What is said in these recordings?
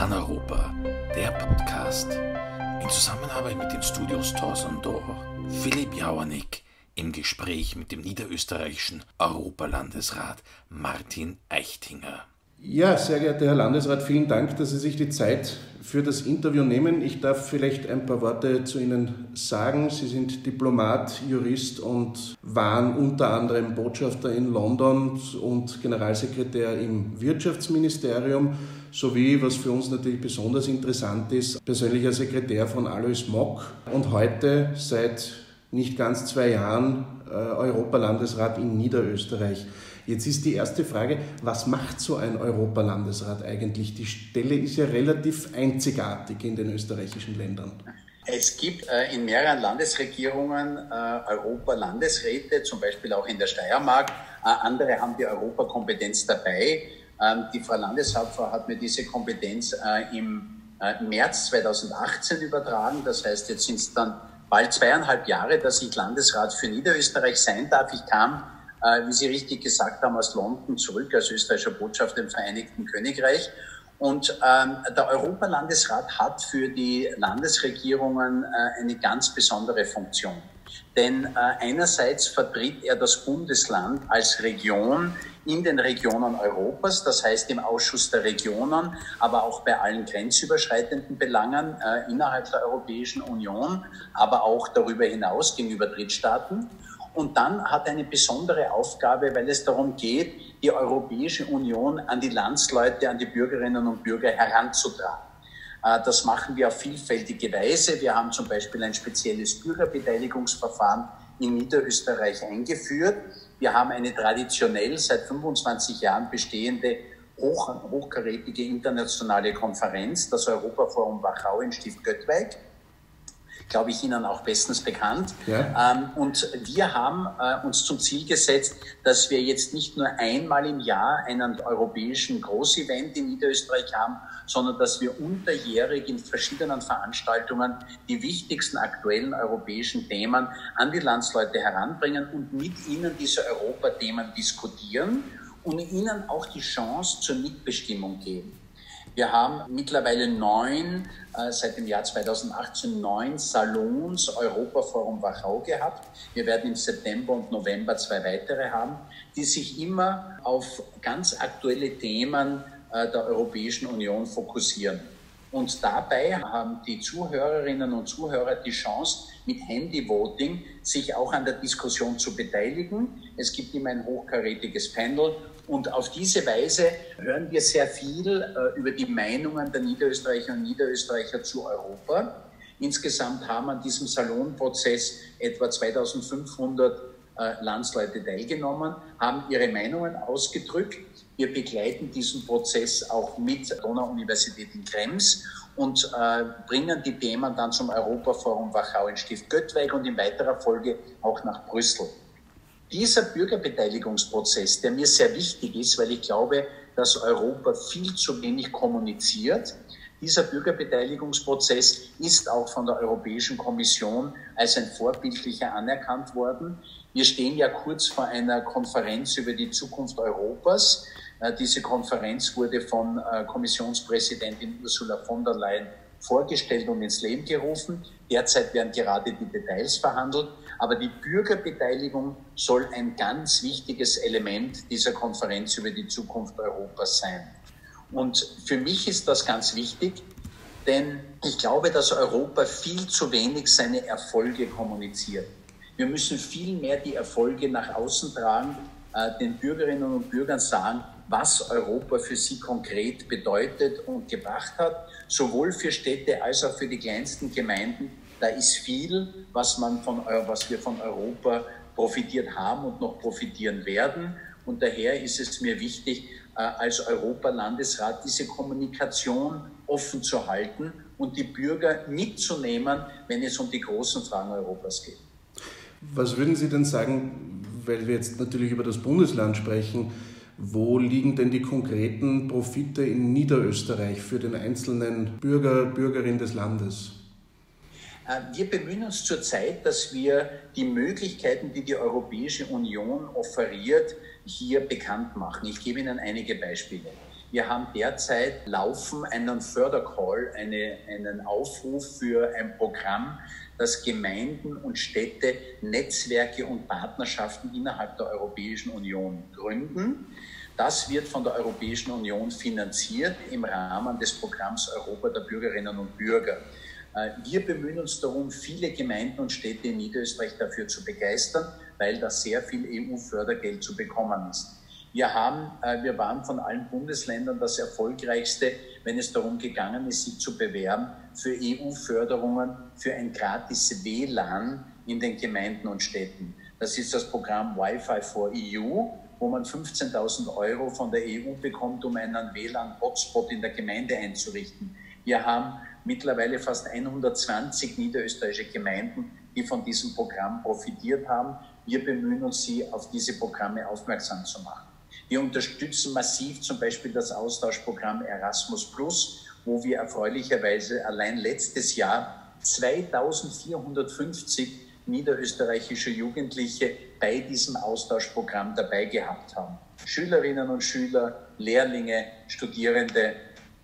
Paneuropa, der Podcast in Zusammenarbeit mit den Studios Torsondor, Philipp Jauernick im Gespräch mit dem niederösterreichischen Europalandesrat Martin Eichtinger. Ja, sehr geehrter Herr Landesrat, vielen Dank, dass Sie sich die Zeit für das Interview nehmen. Ich darf vielleicht ein paar Worte zu Ihnen sagen. Sie sind Diplomat, Jurist und waren unter anderem Botschafter in London und Generalsekretär im Wirtschaftsministerium sowie, was für uns natürlich besonders interessant ist, persönlicher Sekretär von Alois Mock und heute seit nicht ganz zwei Jahren äh, Europalandesrat in Niederösterreich. Jetzt ist die erste Frage, was macht so ein Europalandesrat eigentlich? Die Stelle ist ja relativ einzigartig in den österreichischen Ländern. Es gibt äh, in mehreren Landesregierungen äh, Europa-Landesräte, zum Beispiel auch in der Steiermark. Äh, andere haben die Europakompetenz dabei. Ähm, die Frau Landeshauptfrau hat mir diese Kompetenz äh, im äh, März 2018 übertragen. Das heißt, jetzt sind es dann bald zweieinhalb Jahre, dass ich Landesrat für Niederösterreich sein darf. Ich kam äh, wie Sie richtig gesagt haben, aus London zurück als österreichischer Botschafter im Vereinigten Königreich. Und ähm, der Europalandesrat hat für die Landesregierungen äh, eine ganz besondere Funktion. Denn äh, einerseits vertritt er das Bundesland als Region in den Regionen Europas, das heißt im Ausschuss der Regionen, aber auch bei allen grenzüberschreitenden Belangen äh, innerhalb der Europäischen Union, aber auch darüber hinaus gegenüber Drittstaaten. Und dann hat er eine besondere Aufgabe, weil es darum geht, die Europäische Union an die Landsleute, an die Bürgerinnen und Bürger heranzutragen. Äh, das machen wir auf vielfältige Weise. Wir haben zum Beispiel ein spezielles Bürgerbeteiligungsverfahren in Niederösterreich eingeführt. Wir haben eine traditionell seit 25 Jahren bestehende hoch, hochkarätige internationale Konferenz, das Europaforum Wachau in Stift-Göttweig glaube ich, Ihnen auch bestens bekannt. Ja. Ähm, und wir haben äh, uns zum Ziel gesetzt, dass wir jetzt nicht nur einmal im Jahr einen europäischen Großevent in Niederösterreich haben, sondern dass wir unterjährig in verschiedenen Veranstaltungen die wichtigsten aktuellen europäischen Themen an die Landsleute heranbringen und mit ihnen diese Europathemen diskutieren und ihnen auch die Chance zur Mitbestimmung geben. Wir haben mittlerweile neun, äh, seit dem Jahr 2018 neun Salons Europaforum Wachau gehabt. Wir werden im September und November zwei weitere haben, die sich immer auf ganz aktuelle Themen äh, der Europäischen Union fokussieren. Und dabei haben die Zuhörerinnen und Zuhörer die Chance, mit Handy-Voting sich auch an der Diskussion zu beteiligen. Es gibt immer ein hochkarätiges Panel und auf diese Weise hören wir sehr viel äh, über die Meinungen der Niederösterreicher und Niederösterreicher zu Europa. Insgesamt haben an diesem Salonprozess etwa 2500 äh, Landsleute teilgenommen, haben ihre Meinungen ausgedrückt. Wir begleiten diesen Prozess auch mit der Donau-Universität in Krems und äh, bringen die Themen dann zum Europaforum Wachau in Stift Göttweig und in weiterer Folge auch nach Brüssel. Dieser Bürgerbeteiligungsprozess, der mir sehr wichtig ist, weil ich glaube, dass Europa viel zu wenig kommuniziert, dieser Bürgerbeteiligungsprozess ist auch von der Europäischen Kommission als ein vorbildlicher anerkannt worden. Wir stehen ja kurz vor einer Konferenz über die Zukunft Europas. Äh, diese Konferenz wurde von äh, Kommissionspräsidentin Ursula von der Leyen vorgestellt und ins Leben gerufen. Derzeit werden gerade die Details verhandelt. Aber die Bürgerbeteiligung soll ein ganz wichtiges Element dieser Konferenz über die Zukunft Europas sein. Und für mich ist das ganz wichtig, denn ich glaube, dass Europa viel zu wenig seine Erfolge kommuniziert. Wir müssen viel mehr die Erfolge nach außen tragen, äh, den Bürgerinnen und Bürgern sagen, was Europa für sie konkret bedeutet und gebracht hat, sowohl für Städte als auch für die kleinsten Gemeinden. Da ist viel, was, man von, was wir von Europa profitiert haben und noch profitieren werden. Und daher ist es mir wichtig, äh, als Europalandesrat diese Kommunikation offen zu halten und die Bürger mitzunehmen, wenn es um die großen Fragen Europas geht. Was würden Sie denn sagen, weil wir jetzt natürlich über das Bundesland sprechen, wo liegen denn die konkreten Profite in Niederösterreich für den einzelnen Bürger, Bürgerin des Landes? Äh, wir bemühen uns zurzeit, dass wir die Möglichkeiten, die die Europäische Union offeriert, hier bekannt machen. Ich gebe Ihnen einige Beispiele. Wir haben derzeit laufen einen Fördercall, eine, einen Aufruf für ein Programm, das Gemeinden und Städte Netzwerke und Partnerschaften innerhalb der Europäischen Union gründen. Das wird von der Europäischen Union finanziert im Rahmen des Programms Europa der Bürgerinnen und Bürger. Äh, wir bemühen uns darum, viele Gemeinden und Städte in Niederösterreich dafür zu begeistern, weil da sehr viel EU-Fördergeld zu bekommen ist. Wir, haben, äh, wir waren von allen Bundesländern das erfolgreichste, wenn es darum gegangen ist, sich zu bewerben für EU-Förderungen für ein gratis WLAN in den Gemeinden und Städten. Das ist das Programm Wi-Fi for EU, wo man 15.000 Euro von der EU bekommt, um einen WLAN-Hotspot in der Gemeinde einzurichten. Wir haben mittlerweile fast 120 niederösterreichische Gemeinden, die von diesem Programm profitiert haben. Wir bemühen uns, sie auf diese Programme aufmerksam zu machen. Wir unterstützen massiv zum Beispiel das Austauschprogramm Erasmus Plus, wo wir erfreulicherweise allein letztes Jahr 2450 niederösterreichische Jugendliche bei diesem Austauschprogramm dabei gehabt haben. Schülerinnen und Schüler, Lehrlinge, Studierende.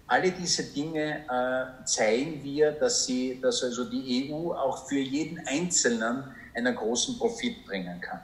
Alle diese Dinge äh, zeigen wir, dass, sie, dass also die EU auch für jeden Einzelnen einen großen Profit bringen kann.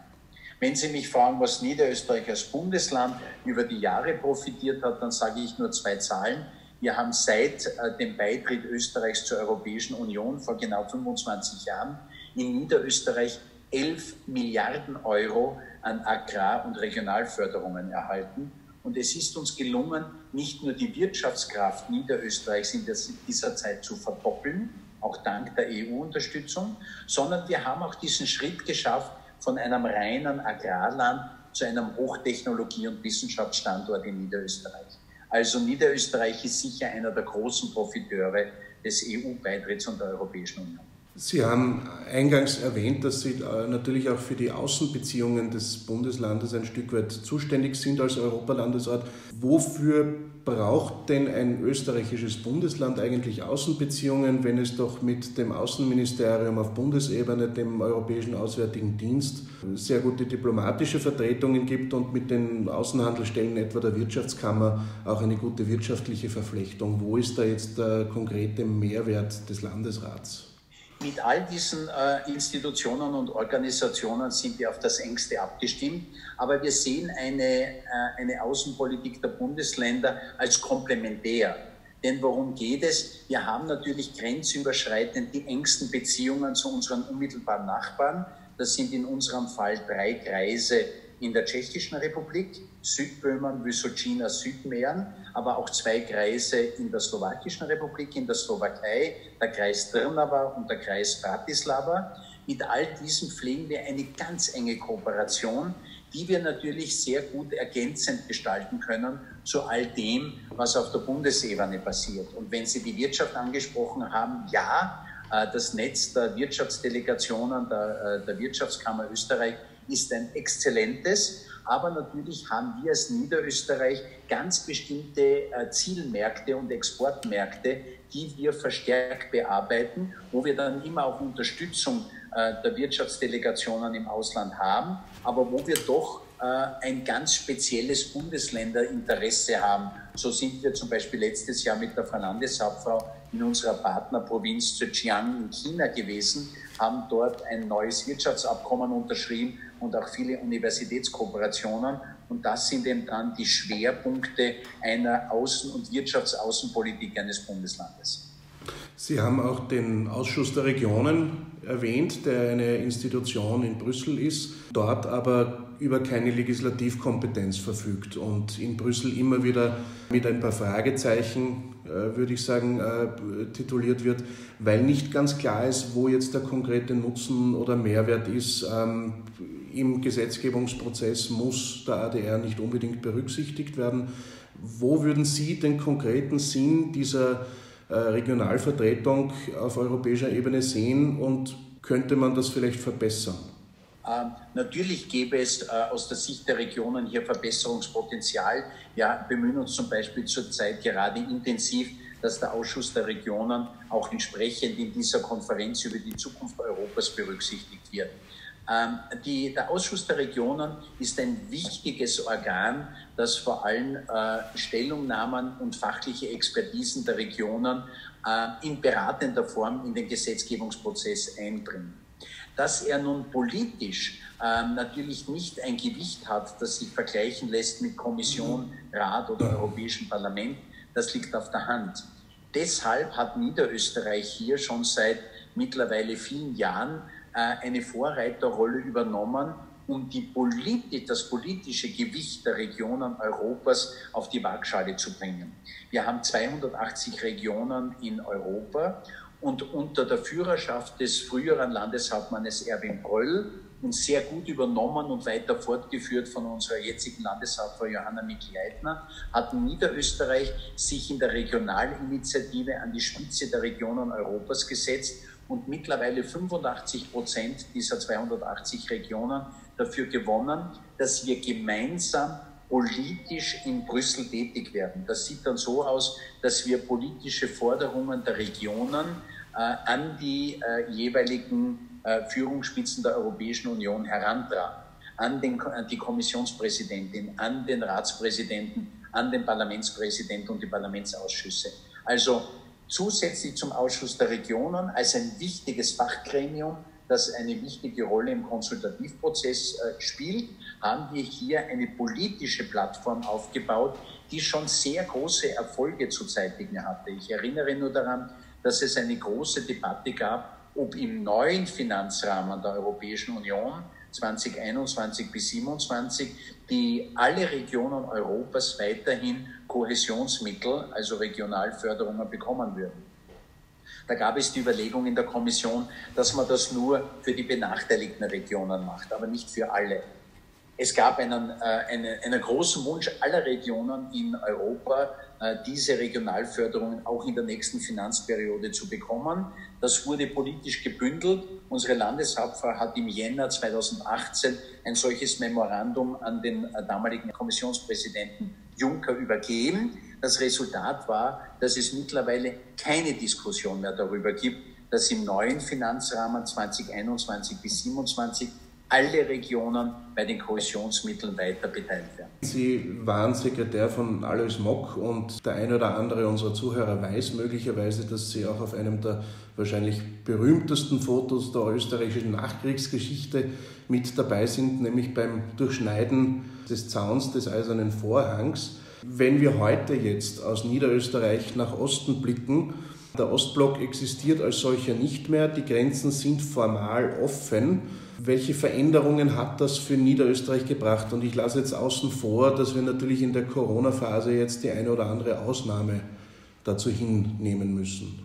Wenn Sie mich fragen, was Niederösterreich als Bundesland über die Jahre profitiert hat, dann sage ich nur zwei Zahlen. Wir haben seit äh, dem Beitritt Österreichs zur Europäischen Union vor genau 25 Jahren in Niederösterreich 11 Milliarden Euro an Agrar- und Regionalförderungen erhalten. Und es ist uns gelungen, nicht nur die Wirtschaftskraft Niederösterreichs in dieser Zeit zu verdoppeln, auch dank der EU-Unterstützung, sondern wir haben auch diesen Schritt geschafft, von einem reinen Agrarland zu einem Hochtechnologie- und Wissenschaftsstandort in Niederösterreich. Also Niederösterreich ist sicher einer der großen Profiteure des EU-Beitritts und der Europäischen Union. Sie haben eingangs erwähnt, dass Sie äh, natürlich auch für die Außenbeziehungen des Bundeslandes ein Stück weit zuständig sind als Europalandesort. Wofür braucht denn ein österreichisches Bundesland eigentlich Außenbeziehungen, wenn es doch mit dem Außenministerium auf Bundesebene, dem Europäischen Auswärtigen Dienst, sehr gute diplomatische Vertretungen gibt und mit den Außenhandelsstellen etwa der Wirtschaftskammer auch eine gute wirtschaftliche Verflechtung? Wo ist da jetzt der konkrete Mehrwert des Landesrats? Mit all diesen äh, Institutionen und Organisationen sind wir auf das engste abgestimmt. Aber wir sehen eine, äh, eine Außenpolitik der Bundesländer als komplementär. Denn worum geht es? Wir haben natürlich grenzüberschreitend die engsten Beziehungen zu unseren unmittelbaren Nachbarn. Das sind in unserem Fall drei Kreise in der Tschechischen Republik, Südböhmen, Vysočina, Südmähren, aber auch zwei Kreise in der Slowakischen Republik, in der Slowakei, der Kreis Trnava und der Kreis Bratislava. Mit all diesen pflegen wir eine ganz enge Kooperation, die wir natürlich sehr gut ergänzend gestalten können zu all dem, was auf der Bundesebene passiert. Und wenn Sie die Wirtschaft angesprochen haben, ja, äh, das Netz der Wirtschaftsdelegationen der, äh, der Wirtschaftskammer Österreich ist ein exzellentes. Aber natürlich haben wir als Niederösterreich ganz bestimmte äh, Zielmärkte und Exportmärkte, die wir verstärkt bearbeiten, wo wir dann immer auch Unterstützung äh, der Wirtschaftsdelegationen im Ausland haben, aber wo wir doch äh, ein ganz spezielles Bundesländerinteresse haben. So sind wir zum Beispiel letztes Jahr mit der Frau Landeshauptfrau in unserer Partnerprovinz Zhejiang in China gewesen, haben dort ein neues Wirtschaftsabkommen unterschrieben und auch viele Universitätskooperationen. Und das sind eben dann die Schwerpunkte einer Außen- und Wirtschaftsaußenpolitik eines Bundeslandes. Sie haben auch den Ausschuss der Regionen erwähnt, der eine Institution in Brüssel ist, dort aber über keine Legislativkompetenz verfügt und in Brüssel immer wieder mit ein paar Fragezeichen, äh, würde ich sagen, äh, tituliert wird, weil nicht ganz klar ist, wo jetzt der konkrete Nutzen oder Mehrwert ist. Ähm, Im Gesetzgebungsprozess muss der ADR nicht unbedingt berücksichtigt werden. Wo würden Sie den konkreten Sinn dieser äh, Regionalvertretung auf europäischer Ebene sehen und könnte man das vielleicht verbessern? Ähm, natürlich gäbe es äh, aus der Sicht der Regionen hier Verbesserungspotenzial. Wir bemühen uns zum Beispiel zurzeit gerade intensiv, dass der Ausschuss der Regionen auch entsprechend in dieser Konferenz über die Zukunft Europas berücksichtigt wird. Ähm, die, der Ausschuss der Regionen ist ein wichtiges Organ, das vor allem äh, Stellungnahmen und fachliche Expertisen der Regionen äh, in beratender Form in den Gesetzgebungsprozess einbringt. Dass er nun politisch äh, natürlich nicht ein Gewicht hat, das sich vergleichen lässt mit Kommission, Rat oder Europäischem Parlament, das liegt auf der Hand. Deshalb hat Niederösterreich hier schon seit mittlerweile vielen Jahren äh, eine Vorreiterrolle übernommen, um die Politi das politische Gewicht der Regionen Europas auf die Waagschale zu bringen. Wir haben 280 Regionen in Europa und unter der Führerschaft des früheren Landeshauptmannes Erwin Bröll und sehr gut übernommen und weiter fortgeführt von unserer jetzigen Landeshauptfrau Johanna Mikl-Leitner, hat Niederösterreich sich in der Regionalinitiative an die Spitze der Regionen Europas gesetzt und mittlerweile 85 Prozent dieser 280 Regionen dafür gewonnen, dass wir gemeinsam politisch in Brüssel tätig werden. Das sieht dann so aus, dass wir politische Forderungen der Regionen äh, an die äh, jeweiligen äh, Führungsspitzen der Europäischen Union herantragen, an, den, an die Kommissionspräsidentin, an den Ratspräsidenten, an den Parlamentspräsidenten und die Parlamentsausschüsse. Also zusätzlich zum Ausschuss der Regionen als ein wichtiges Fachgremium, das eine wichtige Rolle im Konsultativprozess äh, spielt, haben wir hier eine politische Plattform aufgebaut, die schon sehr große Erfolge zu zeitigen hatte. Ich erinnere nur daran, dass es eine große Debatte gab, ob im neuen Finanzrahmen der Europäischen Union 2021 bis 2027 die alle Regionen Europas weiterhin Kohäsionsmittel, also Regionalförderungen bekommen würden. Da gab es die Überlegung in der Kommission, dass man das nur für die benachteiligten Regionen macht, aber nicht für alle. Es gab einen, äh, einen, einen großen Wunsch aller Regionen in Europa, äh, diese Regionalförderungen auch in der nächsten Finanzperiode zu bekommen. Das wurde politisch gebündelt. Unsere Landeshauptfrau hat im Jänner 2018 ein solches Memorandum an den äh, damaligen Kommissionspräsidenten Juncker übergeben. Das Resultat war, dass es mittlerweile keine Diskussion mehr darüber gibt, dass im neuen Finanzrahmen 2021 bis 2027 alle Regionen bei den Kohäsionsmitteln weiter beteiligt werden. Sie waren Sekretär von Alois Mock und der eine oder andere unserer Zuhörer weiß möglicherweise, dass Sie auch auf einem der wahrscheinlich berühmtesten Fotos der österreichischen Nachkriegsgeschichte mit dabei sind, nämlich beim Durchschneiden des Zauns des Eisernen Vorhangs. Wenn wir heute jetzt aus Niederösterreich nach Osten blicken, der Ostblock existiert als solcher nicht mehr, die Grenzen sind formal offen. Welche Veränderungen hat das für Niederösterreich gebracht? Und ich lasse jetzt außen vor, dass wir natürlich in der Corona-Phase jetzt die eine oder andere Ausnahme dazu hinnehmen müssen.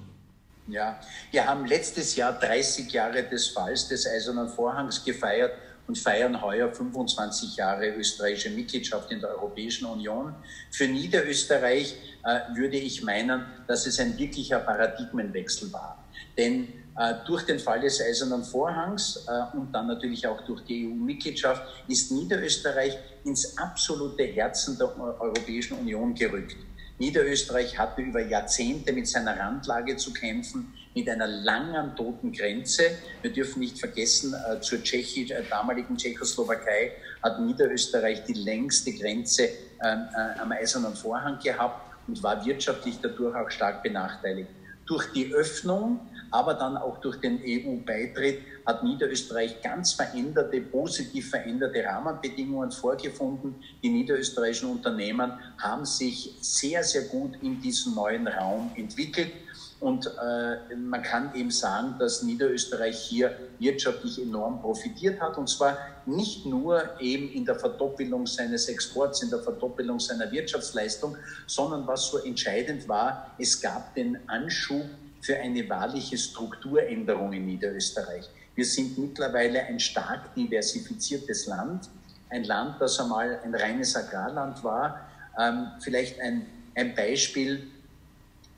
Ja, wir haben letztes Jahr 30 Jahre des Falls des Eisernen Vorhangs gefeiert und feiern heuer 25 Jahre österreichische Mitgliedschaft in der Europäischen Union. Für Niederösterreich äh, würde ich meinen, dass es ein wirklicher Paradigmenwechsel war. Denn äh, durch den Fall des Eisernen Vorhangs äh, und dann natürlich auch durch die EU-Mitgliedschaft ist Niederösterreich ins absolute Herzen der Europäischen Union gerückt. Niederösterreich hatte über Jahrzehnte mit seiner Randlage zu kämpfen, mit einer langen toten Grenze. Wir dürfen nicht vergessen, äh, zur Tschechi, damaligen Tschechoslowakei hat Niederösterreich die längste Grenze ähm, am Eisernen Vorhang gehabt und war wirtschaftlich dadurch auch stark benachteiligt. Durch die Öffnung aber dann auch durch den EU-Beitritt hat Niederösterreich ganz veränderte, positiv veränderte Rahmenbedingungen vorgefunden. Die niederösterreichischen Unternehmen haben sich sehr, sehr gut in diesem neuen Raum entwickelt. Und äh, man kann eben sagen, dass Niederösterreich hier wirtschaftlich enorm profitiert hat. Und zwar nicht nur eben in der Verdoppelung seines Exports, in der Verdoppelung seiner Wirtschaftsleistung, sondern was so entscheidend war, es gab den Anschub für eine wahrliche Strukturänderung in Niederösterreich. Wir sind mittlerweile ein stark diversifiziertes Land, ein Land, das einmal ein reines Agrarland war. Ähm, vielleicht ein, ein Beispiel.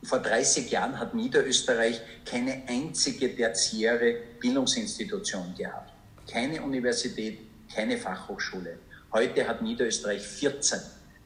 Vor 30 Jahren hat Niederösterreich keine einzige tertiäre Bildungsinstitution gehabt. Keine Universität, keine Fachhochschule. Heute hat Niederösterreich 14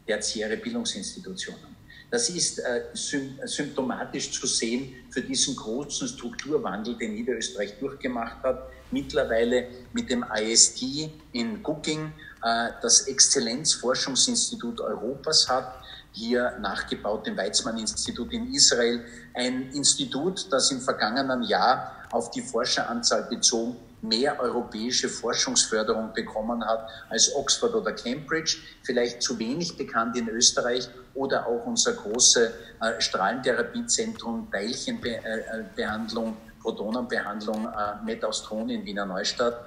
tertiäre Bildungsinstitutionen. Das ist äh, symptomatisch zu sehen für diesen großen Strukturwandel, den Niederösterreich durchgemacht hat. mittlerweile mit dem IST in Cooking äh, das Exzellenzforschungsinstitut Europas hat, hier nachgebaut dem Weizmann-Institut in Israel, ein Institut, das im vergangenen Jahr auf die Forscheranzahl bezogen mehr europäische Forschungsförderung bekommen hat als Oxford oder Cambridge, vielleicht zu wenig bekannt in Österreich oder auch unser großes äh, Strahlentherapiezentrum, Teilchenbehandlung, Protonenbehandlung äh, Metaustron in Wiener Neustadt.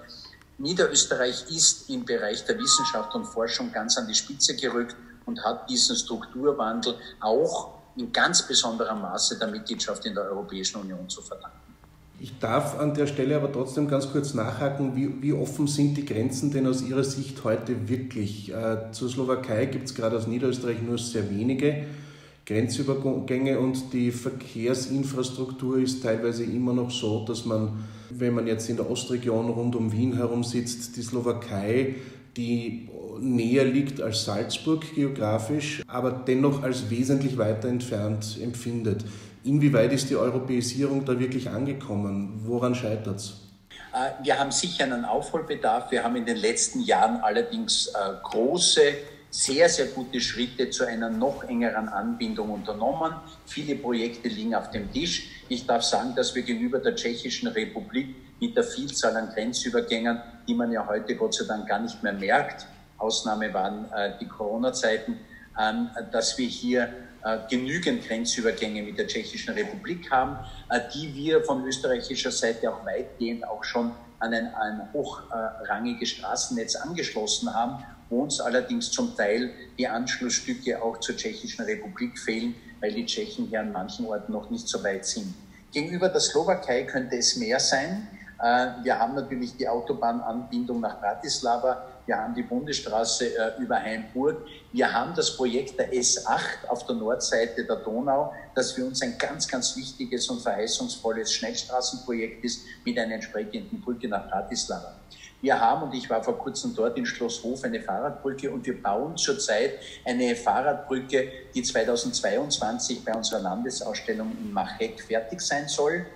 Niederösterreich ist im Bereich der Wissenschaft und Forschung ganz an die Spitze gerückt und hat diesen Strukturwandel auch in ganz besonderem Maße der Mitgliedschaft in der Europäischen Union zu verdanken. Ich darf an der Stelle aber trotzdem ganz kurz nachhaken, wie, wie offen sind die Grenzen denn aus Ihrer Sicht heute wirklich? Äh, zur Slowakei gibt es gerade aus Niederösterreich nur sehr wenige Grenzübergänge und die Verkehrsinfrastruktur ist teilweise immer noch so, dass man, wenn man jetzt in der Ostregion rund um Wien herum sitzt, die Slowakei, die näher liegt als Salzburg geografisch, aber dennoch als wesentlich weiter entfernt empfindet. Inwieweit ist die Europäisierung da wirklich angekommen? Woran scheitert es? Äh, wir haben sicher einen Aufholbedarf. Wir haben in den letzten Jahren allerdings äh, große, sehr, sehr gute Schritte zu einer noch engeren Anbindung unternommen. Viele Projekte liegen auf dem Tisch. Ich darf sagen, dass wir gegenüber der Tschechischen Republik mit der Vielzahl an Grenzübergängen, die man ja heute Gott sei Dank gar nicht mehr merkt, Ausnahme waren äh, die Corona-Zeiten, ähm, dass wir hier äh, genügend Grenzübergänge mit der Tschechischen Republik haben, äh, die wir von österreichischer Seite auch weitgehend auch schon an ein, ein hochrangiges Straßennetz angeschlossen haben, wo uns allerdings zum Teil die Anschlussstücke auch zur Tschechischen Republik fehlen, weil die Tschechen hier an manchen Orten noch nicht so weit sind. Gegenüber der Slowakei könnte es mehr sein. Äh, wir haben natürlich die Autobahnanbindung nach Bratislava, wir haben die Bundesstraße äh, über Heimburg, wir haben das Projekt der S8 auf der Nordseite der Donau, das für uns ein ganz, ganz wichtiges und verheißungsvolles Schnellstraßenprojekt ist mit einer entsprechenden Brücke nach Bratislava. Wir haben, und ich war vor kurzem dort in Schloss Hof, eine Fahrradbrücke und wir bauen zurzeit eine Fahrradbrücke, die 2022 bei unserer Landesausstellung in Machek fertig sein soll.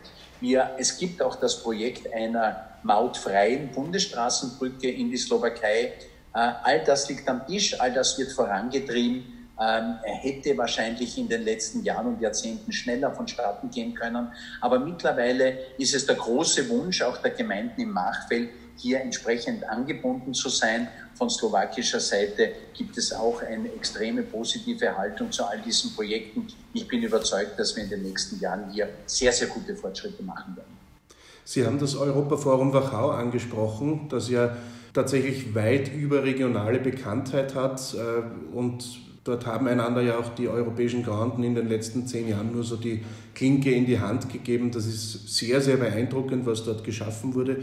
Wir, es gibt auch das Projekt einer mautfreien Bundesstraßenbrücke in die Slowakei. Äh, all das liegt am Tisch, all das wird vorangetrieben. Ähm, er hätte wahrscheinlich in den letzten Jahren und Jahrzehnten schneller vonstatten gehen können. Aber mittlerweile ist es der große Wunsch auch der Gemeinden im Machfeld, hier entsprechend angebunden zu sein. Von slowakischer Seite gibt es auch eine extreme positive Haltung zu all diesen Projekten. Ich bin überzeugt, dass wir in den nächsten Jahren hier sehr, sehr gute Fortschritte machen werden. Sie haben das Europaforum Wachau angesprochen, das ja tatsächlich weit überregionale Bekanntheit hat äh, und dort haben einander ja auch die europäischen Granden in den letzten zehn Jahren nur so die Klinke in die Hand gegeben. Das ist sehr, sehr beeindruckend, was dort geschaffen wurde.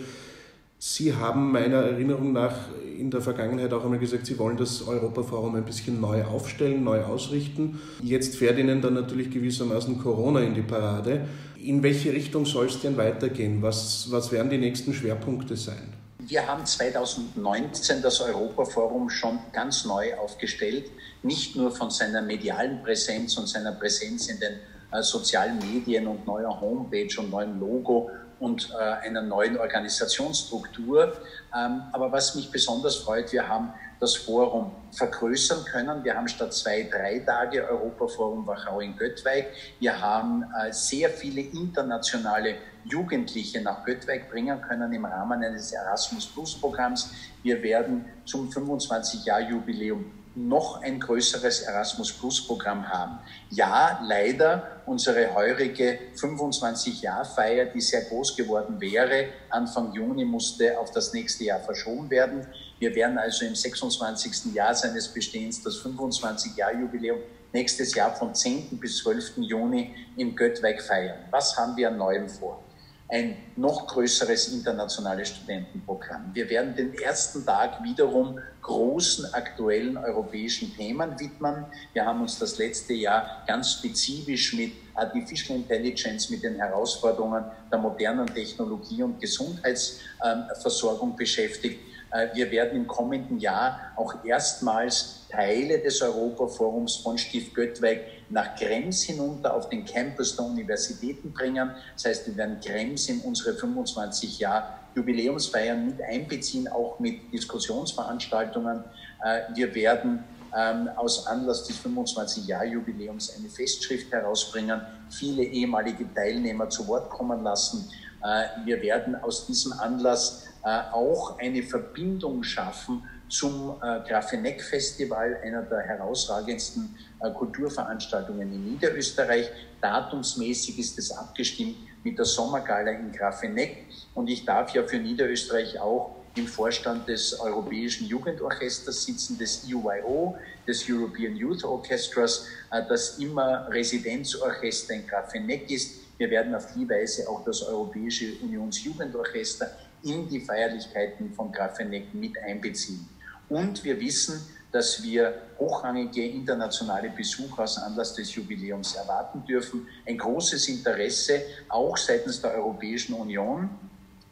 Sie haben meiner Erinnerung nach in der Vergangenheit auch einmal gesagt, Sie wollen das Europaforum ein bisschen neu aufstellen, neu ausrichten. Jetzt fährt Ihnen dann natürlich gewissermaßen Corona in die Parade. In welche Richtung soll es denn weitergehen? Was, was werden die nächsten Schwerpunkte sein? Wir haben 2019 das Europaforum schon ganz neu aufgestellt, nicht nur von seiner medialen Präsenz und seiner Präsenz in den äh, sozialen Medien und neuer Homepage und neuem Logo und äh, einer neuen Organisationsstruktur. Ähm, aber was mich besonders freut, wir haben das Forum vergrößern können. Wir haben statt zwei, drei Tage Europaforum Wachau in Göttweig. Wir haben äh, sehr viele internationale Jugendliche nach Göttweig bringen können im Rahmen eines Erasmus Plus Programms. Wir werden zum 25-Jahr-Jubiläum noch ein größeres Erasmus Plus Programm haben. Ja, leider unsere heurige 25-Jahr-Feier, die sehr groß geworden wäre, Anfang Juni musste auf das nächste Jahr verschoben werden. Wir werden also im 26. Jahr seines Bestehens das 25-Jahr-Jubiläum nächstes Jahr vom 10. bis 12. Juni in Göttweig feiern. Was haben wir an Neuem vor? Ein noch größeres internationales Studentenprogramm. Wir werden den ersten Tag wiederum großen aktuellen europäischen Themen widmen. Wir haben uns das letzte Jahr ganz spezifisch mit Artificial Intelligence, mit den Herausforderungen der modernen Technologie und Gesundheitsversorgung beschäftigt. Äh, wir werden im kommenden Jahr auch erstmals Teile des Europaforums von Stift Göttweig nach Krems hinunter auf den Campus der Universitäten bringen. Das heißt, wir werden Krems in unsere 25 Jahr Jubiläumsfeiern mit einbeziehen, auch mit Diskussionsveranstaltungen. Äh, wir werden ähm, aus Anlass des 25-Jahr-Jubiläums eine Festschrift herausbringen, viele ehemalige Teilnehmer zu Wort kommen lassen. Äh, wir werden aus diesem Anlass äh, auch eine Verbindung schaffen zum äh, Grafeneck Festival, einer der herausragendsten Kulturveranstaltungen in Niederösterreich. Datumsmäßig ist es abgestimmt mit der Sommergala in Grafeneck und ich darf ja für Niederösterreich auch im Vorstand des Europäischen Jugendorchesters sitzen, des EUYO, des European Youth Orchestras, das immer Residenzorchester in Grafeneck ist. Wir werden auf die Weise auch das Europäische Unionsjugendorchester in die Feierlichkeiten von Grafeneck mit einbeziehen. Und wir wissen, dass wir hochrangige internationale Besucher aus Anlass des Jubiläums erwarten dürfen. Ein großes Interesse auch seitens der Europäischen Union.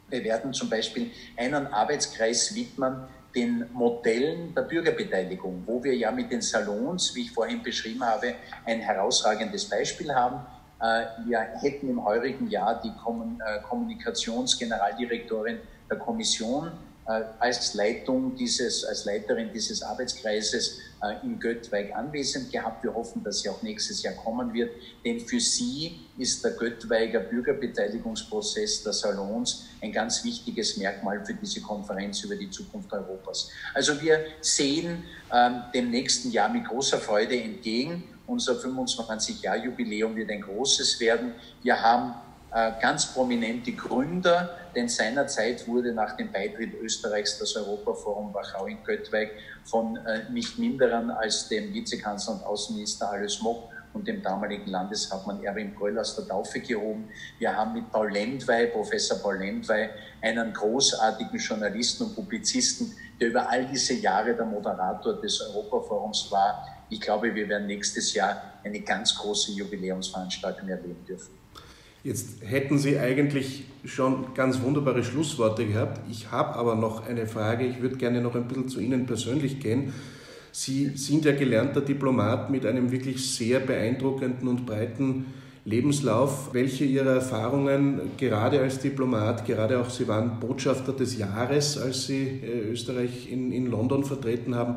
Wir werden zum Beispiel einen Arbeitskreis widmen den Modellen der Bürgerbeteiligung, wo wir ja mit den Salons, wie ich vorhin beschrieben habe, ein herausragendes Beispiel haben. Äh, wir hätten im heurigen Jahr die äh, Kommunikationsgeneraldirektorin der Kommission äh, als Leitung dieses, als Leiterin dieses Arbeitskreises in Göttweig anwesend gehabt. Wir hoffen, dass sie auch nächstes Jahr kommen wird, denn für sie ist der Göttweiger Bürgerbeteiligungsprozess der Salons ein ganz wichtiges Merkmal für diese Konferenz über die Zukunft Europas. Also wir sehen ähm, dem nächsten Jahr mit großer Freude entgegen. Unser 25-Jahr-Jubiläum wird ein großes werden. Wir haben äh, ganz prominente Gründer, denn seinerzeit wurde nach dem Beitritt Österreichs das Europaforum Wachau in Göttweig von äh, nicht minderen als dem Vizekanzler und Außenminister Alois Mock und dem damaligen Landeshauptmann Erwin Bröll aus der Taufe gehoben. Wir haben mit Paul Lendwey, Professor Paul Lendwey, einen großartigen Journalisten und Publizisten, der über all diese Jahre der Moderator des Europaforums war. Ich glaube, wir werden nächstes Jahr eine ganz große Jubiläumsveranstaltung erleben dürfen. Jetzt hätten Sie eigentlich schon ganz wunderbare Schlussworte gehabt. Ich habe aber noch eine Frage. Ich würde gerne noch ein bisschen zu Ihnen persönlich gehen. Sie sind ja gelernter Diplomat mit einem wirklich sehr beeindruckenden und breiten Lebenslauf. Welche Ihrer Erfahrungen gerade als Diplomat, gerade auch Sie waren Botschafter des Jahres, als Sie äh, Österreich in, in London vertreten haben,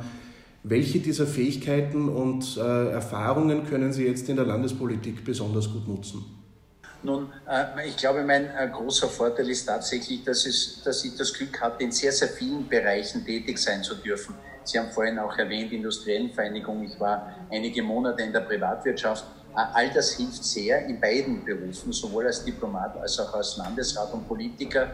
welche dieser Fähigkeiten und äh, Erfahrungen können Sie jetzt in der Landespolitik besonders gut nutzen? Nun, äh, ich glaube, mein äh, großer Vorteil ist tatsächlich, dass, es, dass ich das Glück hatte, in sehr, sehr vielen Bereichen tätig sein zu dürfen. Sie haben vorhin auch erwähnt, industriellen Vereinigung. Ich war einige Monate in der Privatwirtschaft. Äh, all das hilft sehr in beiden Berufen, sowohl als Diplomat als auch als Landesrat und Politiker.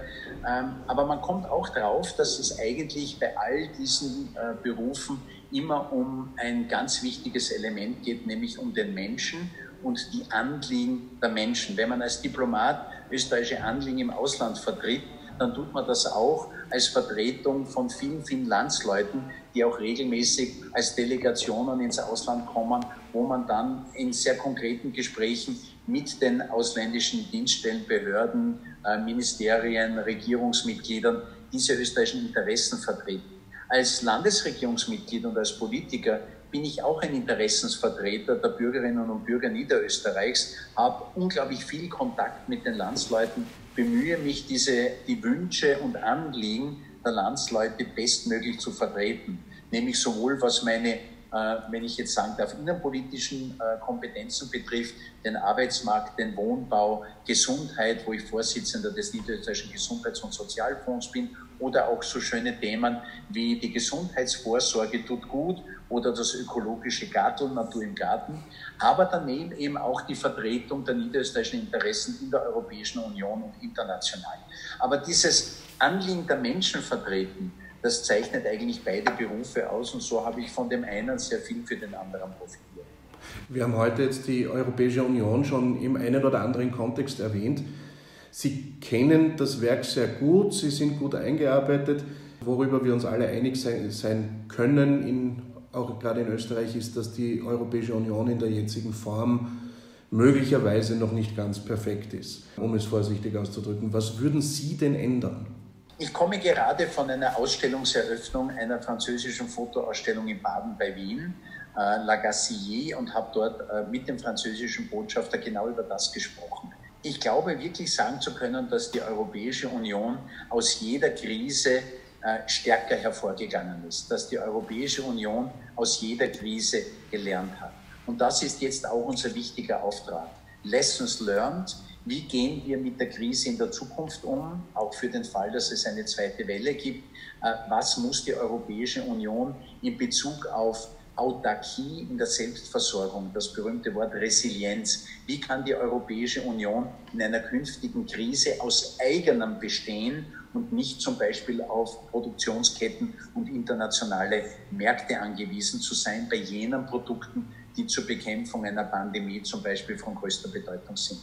Ähm, aber man kommt auch drauf, dass es eigentlich bei all diesen Berufen immer um ein ganz wichtiges Element geht, nämlich um den Menschen und die Anliegen der Menschen. Wenn man als Diplomat österreichische Anliegen im Ausland vertritt, dann tut man das auch als Vertretung von vielen, vielen Landsleuten, die auch regelmäßig als Delegationen ins Ausland kommen, wo man dann in sehr konkreten Gesprächen mit den ausländischen Dienststellen, Behörden, äh, Ministerien, Regierungsmitgliedern diese österreichischen Interessen vertreten. Als Landesregierungsmitglied und als Politiker bin ich auch ein Interessensvertreter der Bürgerinnen und Bürger Niederösterreichs, habe unglaublich viel Kontakt mit den Landsleuten, bemühe mich, diese, die Wünsche und Anliegen der Landsleute bestmöglich zu vertreten, nämlich sowohl was meine äh, wenn ich jetzt sagen darf, innenpolitischen äh, Kompetenzen betrifft, den Arbeitsmarkt, den Wohnbau, Gesundheit, wo ich Vorsitzender des Niederösterreichischen Gesundheits- und Sozialfonds bin, oder auch so schöne Themen wie die Gesundheitsvorsorge tut gut oder das ökologische Garteln, Natur im Garten, aber daneben eben auch die Vertretung der niederösterreichischen Interessen in der Europäischen Union und international. Aber dieses Anliegen der Menschen vertreten, das zeichnet eigentlich beide Berufe aus und so habe ich von dem einen sehr viel für den anderen profitiert. Wir haben heute jetzt die Europäische Union schon im einen oder anderen Kontext erwähnt. Sie kennen das Werk sehr gut, Sie sind gut eingearbeitet. Worüber wir uns alle einig sein, können in auch gerade in Österreich, ist, dass die Europäische Union in der jetzigen Form möglicherweise noch nicht ganz perfekt ist, um es vorsichtig auszudrücken. Was würden Sie denn ändern? Ich komme gerade von einer Ausstellungseröffnung einer französischen Fotoausstellung in Baden bei Wien, äh, La Gassier, und habe dort äh, mit dem französischen Botschafter genau über das gesprochen. Ich glaube wirklich sagen zu können, dass die Europäische Union aus jeder Krise äh, stärker hervorgegangen ist, dass die Europäische Union aus jeder Krise gelernt hat. Und das ist jetzt auch unser wichtiger Auftrag. Lessons learned. Wie gehen wir mit der Krise in der Zukunft um, auch für den Fall, dass es eine zweite Welle gibt? Äh, was muss die Europäische Union in Bezug auf Autarkie in der Selbstversorgung, das berühmte Wort Resilienz. Wie kann die Europäische Union in einer künftigen Krise aus eigenem Bestehen und nicht zum Beispiel auf Produktionsketten und internationale Märkte angewiesen zu sein bei jenen Produkten, die zur Bekämpfung einer Pandemie zum Beispiel von größter Bedeutung sind.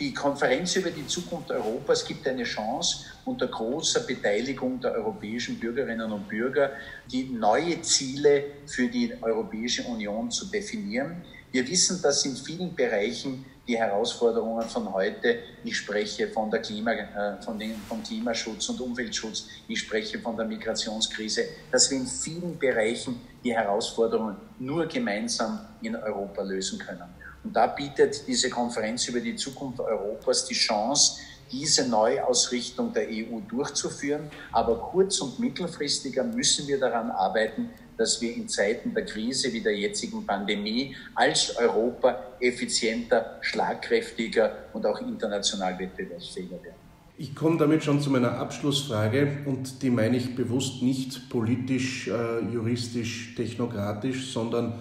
Die Konferenz über die Zukunft Europas gibt eine Chance, unter großer Beteiligung der europäischen Bürgerinnen und Bürger die neue Ziele für die Europäische Union zu definieren. Wir wissen, dass in vielen Bereichen die Herausforderungen von heute, ich spreche von der Klima, äh, von den, vom Klimaschutz und Umweltschutz, ich spreche von der Migrationskrise, dass wir in vielen Bereichen die Herausforderungen nur gemeinsam in Europa lösen können. Und da bietet diese Konferenz über die Zukunft Europas die Chance, diese Neuausrichtung der EU durchzuführen. Aber kurz- und mittelfristiger müssen wir daran arbeiten, dass wir in Zeiten der Krise wie der jetzigen Pandemie als Europa effizienter, schlagkräftiger und auch international wettbewerbsfähiger werden. Ich komme damit schon zu meiner Abschlussfrage und die meine ich bewusst nicht politisch, äh, juristisch, technokratisch, sondern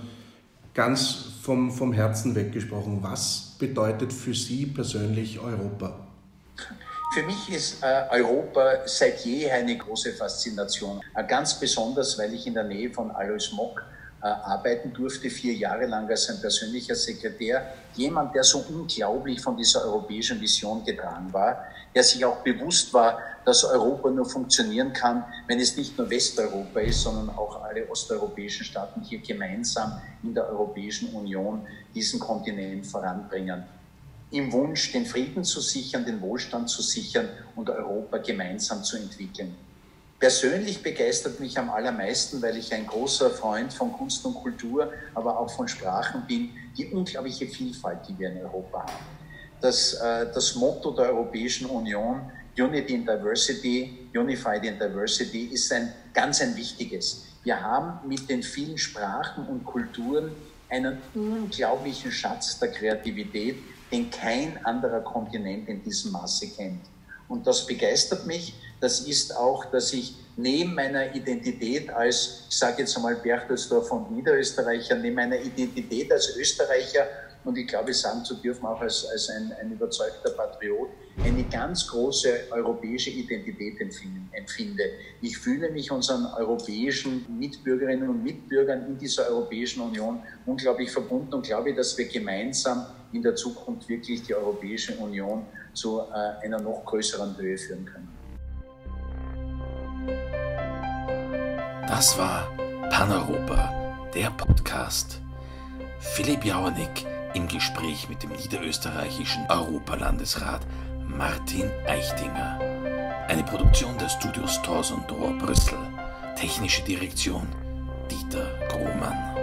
ganz vom, vom Herzen weggesprochen. Was bedeutet für Sie persönlich Europa? Für mich ist äh, Europa seit je eine große Faszination. Äh, ganz besonders, weil ich in der Nähe von Alois Mock arbeiten durfte, vier Jahre lang als sein persönlicher Sekretär. Jemand, der so unglaublich von dieser europäischen Vision getragen war, der sich auch bewusst war, dass Europa nur funktionieren kann, wenn es nicht nur Westeuropa ist, sondern auch alle osteuropäischen Staaten hier gemeinsam in der Europäischen Union diesen Kontinent voranbringen. Im Wunsch, den Frieden zu sichern, den Wohlstand zu sichern und Europa gemeinsam zu entwickeln. Persönlich begeistert mich am allermeisten, weil ich ein großer Freund von Kunst und Kultur, aber auch von Sprachen bin, die unglaubliche Vielfalt, die wir in Europa haben. Das, äh, das Motto der Europäischen Union, Unity in Diversity, Unified in Diversity, ist ein ganz ein wichtiges. Wir haben mit den vielen Sprachen und Kulturen einen unglaublichen Schatz der Kreativität, den kein anderer Kontinent in diesem Maße kennt. Und das begeistert mich. Das ist auch, dass ich neben meiner Identität als, ich sage jetzt einmal Berchtesdorf und Niederösterreicher, neben meiner Identität als Österreicher und ich glaube, sagen zu dürfen, auch als, als ein, ein überzeugter Patriot, eine ganz große europäische Identität empfinde. Ich fühle mich unseren europäischen Mitbürgerinnen und Mitbürgern in dieser Europäischen Union unglaublich verbunden und glaube, dass wir gemeinsam in der Zukunft wirklich die Europäische Union zu äh, einer noch größeren Höhe führen können. Das war Paneuropa, der Podcast. Philipp Jauernick im Gespräch mit dem niederösterreichischen Europalandesrat Martin Eichtinger. Eine Produktion der Studios Tors und Dor Brüssel. Technische Direktion Dieter Grohmann.